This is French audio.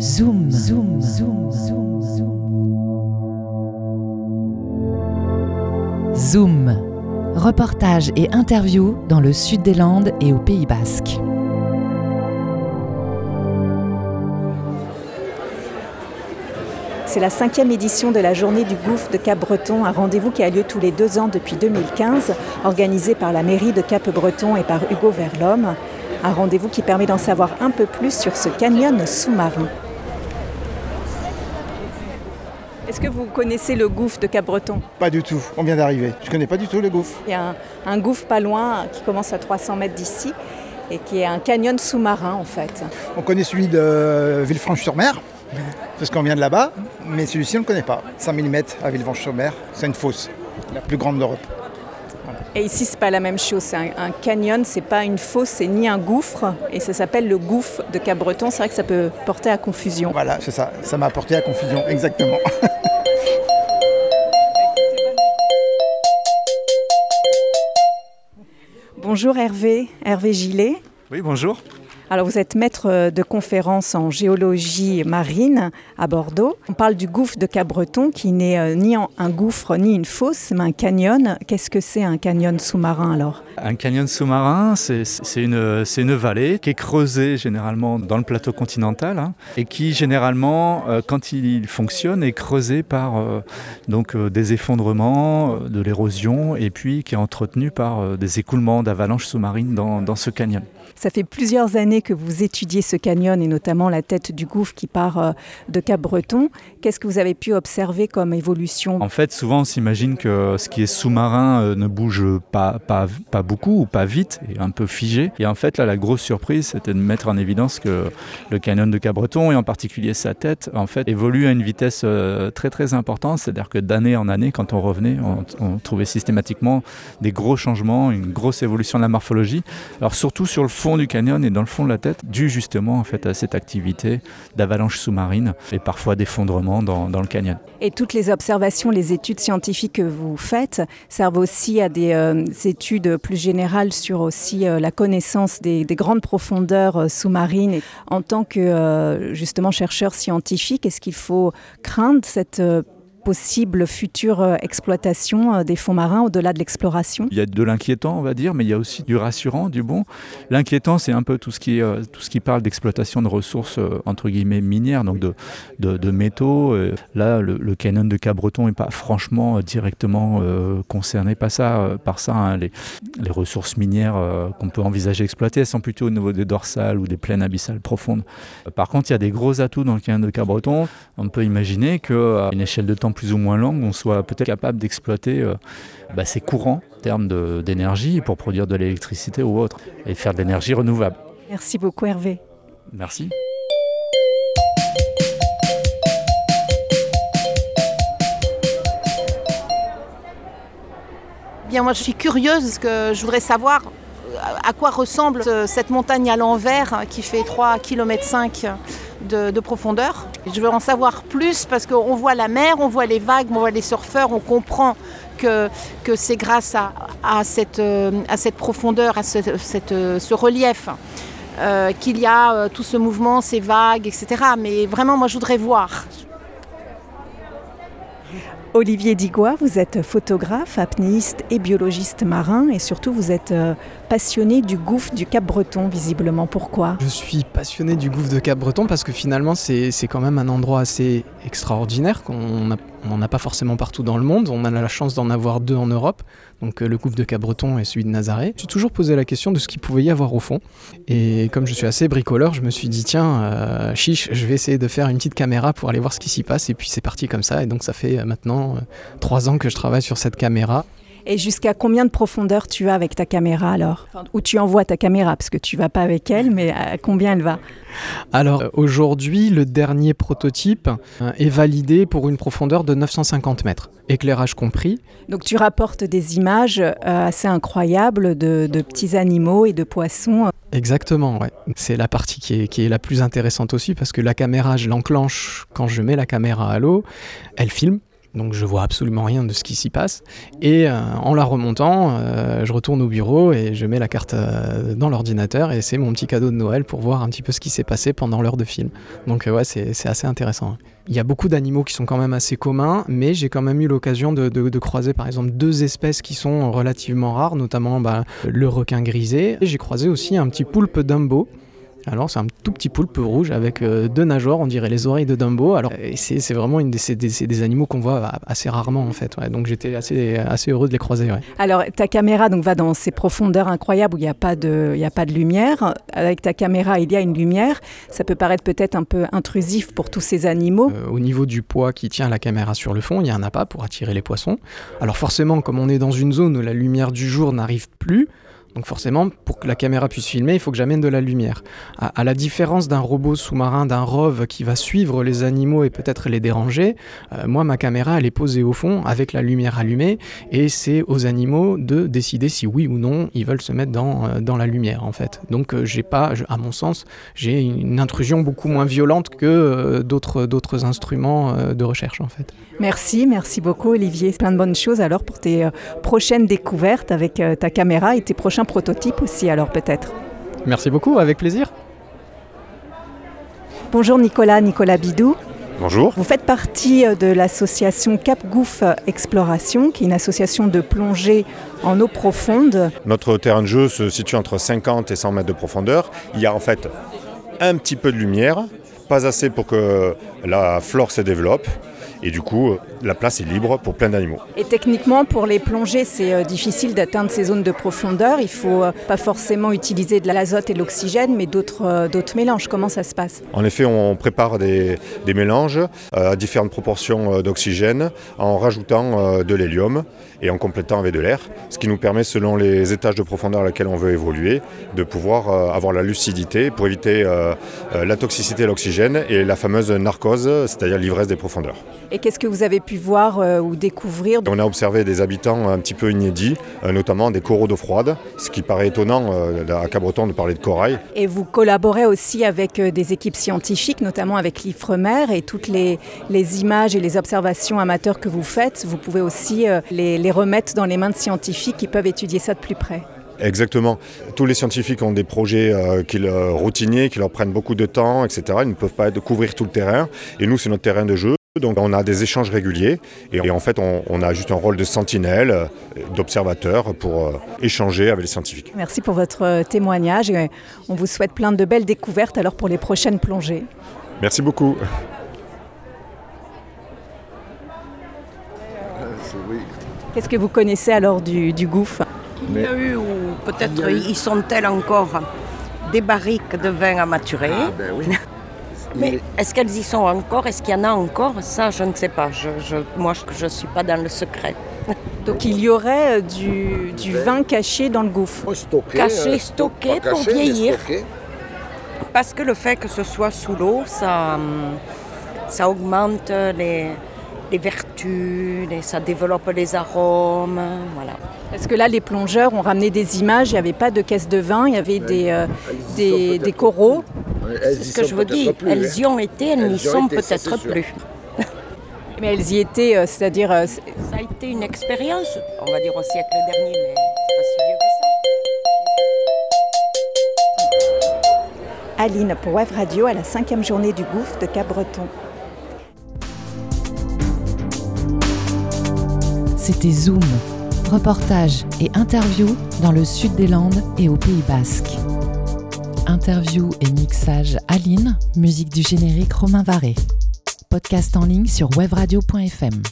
Zoom, zoom, zoom, zoom, zoom. Zoom. Reportage et interview dans le sud des Landes et au Pays Basque. C'est la cinquième édition de la journée du gouffre de Cap-Breton, un rendez-vous qui a lieu tous les deux ans depuis 2015, organisé par la mairie de Cap-Breton et par Hugo Verlhomme. Un rendez-vous qui permet d'en savoir un peu plus sur ce canyon sous-marin. Est-ce que vous connaissez le gouffre de Cap-Breton? Pas du tout, on vient d'arriver. Je connais pas du tout le gouffre. Il y a un, un gouffre pas loin qui commence à 300 mètres d'ici et qui est un canyon sous-marin en fait. On connaît celui de Villefranche-sur-Mer, parce qu'on vient de là-bas, mais celui-ci on ne le connaît pas. 100 mm à Villefranche-sur-Mer, c'est une fosse, la plus grande d'Europe. Et ici, c'est pas la même chose. C'est un, un canyon, c'est pas une fosse, c'est ni un gouffre, et ça s'appelle le gouffre de Cap-Breton. C'est vrai que ça peut porter à confusion. Voilà, c'est ça. Ça m'a apporté à confusion, exactement. Bonjour Hervé, Hervé Gillet. Oui, bonjour. Alors vous êtes maître de conférence en géologie marine à Bordeaux. On parle du gouffre de Cap-Breton qui n'est euh, ni un gouffre ni une fosse, mais un canyon. Qu'est-ce que c'est un canyon sous-marin alors? Un canyon sous-marin, c'est une, une vallée qui est creusée généralement dans le plateau continental hein, et qui généralement, euh, quand il fonctionne, est creusé par euh, donc, euh, des effondrements, euh, de l'érosion et puis qui est entretenu par euh, des écoulements d'avalanches sous-marines dans, dans ce canyon. Ça fait plusieurs années que vous étudiez ce canyon et notamment la tête du gouffre qui part euh, de Cap-Breton. Qu'est-ce que vous avez pu observer comme évolution? En fait, souvent on s'imagine que ce qui est sous-marin euh, ne bouge pas, pas, beaucoup ou pas vite un peu figé. Et en fait, là, la grosse surprise, c'était de mettre en évidence que le canyon de Cabreton, et en particulier sa tête, en fait, évolue à une vitesse euh, très très importante. C'est-à-dire que d'année en année, quand on revenait, on, trouvait systématiquement des gros changements, une grosse évolution de la morphologie. Alors surtout sur le fond du canyon et dans le fond la tête, dû justement en fait à cette activité d'avalanche sous-marine et parfois d'effondrement dans, le canyon. Et toutes les observations, les études scientifiques que vous faites servent aussi à des euh, études plus générales sur aussi euh, la connaissance des, des grandes profondeurs euh, sous-marines. En tant que justement chercheur scientifique, est-ce qu'il faut craindre cette possible future euh, exploitation euh, des fonds marins au-delà de l'exploration Il y a de l'inquiétant, on va dire, mais il y a aussi du rassurant, du bon. L'inquiétant, c'est un peu tout ce qui, euh, tout ce qui parle d'exploitation de ressources, entre guillemets, minières, donc de, de, métaux. Là, le, canyon de Cabreton n'est pas franchement directement concerné par ça. par ça hein. les, les ressources minières qu'on peut envisager exploiter, elles sont plutôt au niveau des dorsales ou des plaines abyssales profondes. Par contre, il y a des gros atouts dans le canyon de Cabreton. On peut imaginer qu'à une échelle de temps plus ou moins longue, on soit peut-être capable d'exploiter euh, bah, ces courants en termes d'énergie pour produire de l'électricité ou autre et faire de l'énergie renouvelable. Merci beaucoup Hervé. Merci. Bien, moi, je suis curieuse parce que je voudrais savoir euh, à quoi ressemble ce- cette montagne à l'envers qui fait 3,5 km de, de profondeur. Je veux en savoir plus parce qu'on voit la mer, on voit les vagues, on voit les surfeurs, on comprend que, que c'est grâce à, à cette, euh, à cette profondeur, à ce, cette, euh, ce relief. euh, qu'il y a tout ce mouvement, ces vagues, etc. Mais vraiment, moi, je voudrais voir. Olivier Digois, vous êtes photographe, apnéiste et biologiste marin et surtout vous êtes euh, passionné du gouffre du Cap-Breton visiblement. Pourquoi? Je suis passionné du gouffre de Cap-Breton parce que finalement c'est quand même un endroit assez extraordinaire qu'on n'en a pas forcément partout dans le monde. On a la chance d'en avoir deux en Europe, donc euh, le gouffre de Cap-Breton et celui de Nazaré. Je suis toujours posé la question de ce qu'il pouvait y avoir au fond. Et comme je suis assez bricoleur, je me suis dit tiens, euh, chiche, je vais essayer de faire une petite caméra pour aller voir ce qui s'y passe. Et puis c'est parti comme ça. Et donc ça fait euh, maintenant trois ans que je travaille sur cette caméra. Et jusqu'à combien de profondeur tu as avec ta caméra alors? Enfin, Où tu envoies ta caméra parce que tu vas pas avec elle, mais à combien elle va? Alors euh, aujourd'hui, le dernier prototype euh, est validé pour une profondeur de 950 mètres, éclairage compris. Donc tu rapportes des images euh, assez incroyables de, de petits animaux et de poissons. Exactement, ouais. C'est la partie qui est, qui est la plus intéressante aussi parce que la caméra, je l'enclenche quand je mets la caméra à l'eau, elle filme. Donc je vois absolument rien de ce qui s'y passe. Et euh, en la remontant, euh, je retourne au bureau et je mets la carte euh, dans l'ordinateur et c'est mon petit cadeau de Noël pour voir un petit peu ce qui s'est passé pendant l'heure de film. Donc ouais, c'est assez intéressant. Il y a beaucoup d'animaux qui sont quand même assez communs, mais j'ai quand même eu l'occasion de, de, croiser par exemple deux espèces qui sont relativement rares, notamment bah, le requin grisé. J'ai croisé aussi un petit poulpe dumbo alors c'est un tout petit poulpe rouge avec euh, deux nageoires, on dirait les oreilles de Dumbo. Alors c'est vraiment une des, des, animaux qu'on voit assez rarement en fait. Donc j'étais assez, assez heureux de les croiser. Alors ta caméra donc va dans ces profondeurs incroyables où il n'y a pas de il a pas de lumière. Avec ta caméra il y a une lumière. Ça peut paraître peut-être un peu intrusif pour tous ces animaux. Euh, au niveau du poids qui tient la caméra sur le fond, il y a un appât pour attirer les poissons. Alors forcément comme on est dans une zone où la lumière du jour n'arrive plus, donc forcément, pour que la caméra puisse filmer, il faut que j'amène de la lumière. À, la différence d'un robot sous-marin, d'un ROV qui va suivre les animaux et peut-être les déranger, euh, moi ma caméra elle est posée au fond avec la lumière allumée et c'est aux animaux de décider si oui ou non ils veulent se mettre dans, euh, dans la lumière en fait. Donc euh, j'ai pas, à mon sens, j'ai une intrusion beaucoup moins violente que d'autres d'autres instruments de recherche en fait. Merci, merci beaucoup Olivier. Plein de bonnes choses alors pour tes prochaines découvertes avec ta caméra et tes prochains prototype aussi alors peut-être. Merci beaucoup, avec plaisir. Bonjour Nicolas, Nicolas Bidou. Bonjour. Vous faites partie euh, de l'association Cap Gouff Exploration, qui est une association de plongée en eau profonde. Notre terrain de jeu se situe entre 50 et 100 mètres de profondeur. Il y a en fait un petit peu de lumière, pas assez pour que la flore se développe. Et du coup, la place est libre pour plein d'animaux. Et techniquement, pour les plongées, c'est euh, difficile d'atteindre ces zones de profondeur. Il faut euh, pas forcément utiliser de l'azote et de l'oxygène, mais euh, d'autres mélanges. Comment ça se passe? En effet, on prépare des, des mélanges à différentes proportions d'oxygène en rajoutant de l'hélium et en complétant avec de l'air, ce qui nous permet, selon les étages de profondeur à laquelle on veut évoluer, de pouvoir avoir la lucidité pour éviter la toxicité de l'oxygène et la fameuse narcose, c'est-à-dire l'ivresse des profondeurs. Et qu'est-ce que vous avez pu voir euh, ou découvrir On a observé des habitants un petit peu inédits, euh, notamment des coraux d'eau froide, ce qui paraît étonnant euh, à Cabreton de parler de corail. Et vous collaborez aussi avec des équipes scientifiques, notamment avec l'IFREMER, et toutes les, les, images et les observations amateurs que vous faites, vous pouvez aussi les, les remettre dans les mains de scientifiques qui peuvent étudier ça de plus près. Exactement. Tous les scientifiques ont des projets qui, routiniers qui leur prennent beaucoup de temps, etc. Ils ne peuvent pas couvrir tout le terrain. Et nous, c'est notre terrain de jeu. Donc on a des échanges réguliers et en fait on, a juste un rôle de sentinelle, euh, d'observateur pour euh, échanger avec les scientifiques. Merci pour votre euh, témoignage et on vous souhaite plein de belles découvertes alors pour les prochaines plongées. Merci beaucoup. Qu'est-ce que vous connaissez alors du, du gouffre? Il y a eu, ou peut-être y sont-elles encore, des barriques de vin à maturer. Ah, ben oui. Mais est-ce qu'elles y sont encore? Est-ce qu'il y en a encore? Ça, je ne sais pas. moi, je ne suis pas dans le secret. Donc il y aurait euh, du, vin caché dans le gouffre Caché, euh, stocké pour vieillir. Parce que le fait que ce soit sous l'eau, ça, hum, ça augmente les, les vertus, ça développe les arômes. Voilà. Parce que là, les plongeurs ont ramené des images, il n'y avait pas de caisse de vin, il y avait des, euh, des, coraux. C'est ce que je vous dis, elles y ont été, elles n'y sont peut-être plus. Mais elles y étaient, euh, c'est-à-dire... Euh, ça a été une expérience, on va dire au siècle dernier, mais c'est pas si vieux que ça. Aline pour Web Radio à la cinquième journée du gouffre de Cap-Breton. C'était Zoom, reportage et interview dans le sud des Landes et au Pays Basque. Interview et mixage Aline, musique du générique Romain Varé. Podcast en ligne sur webradio.fm.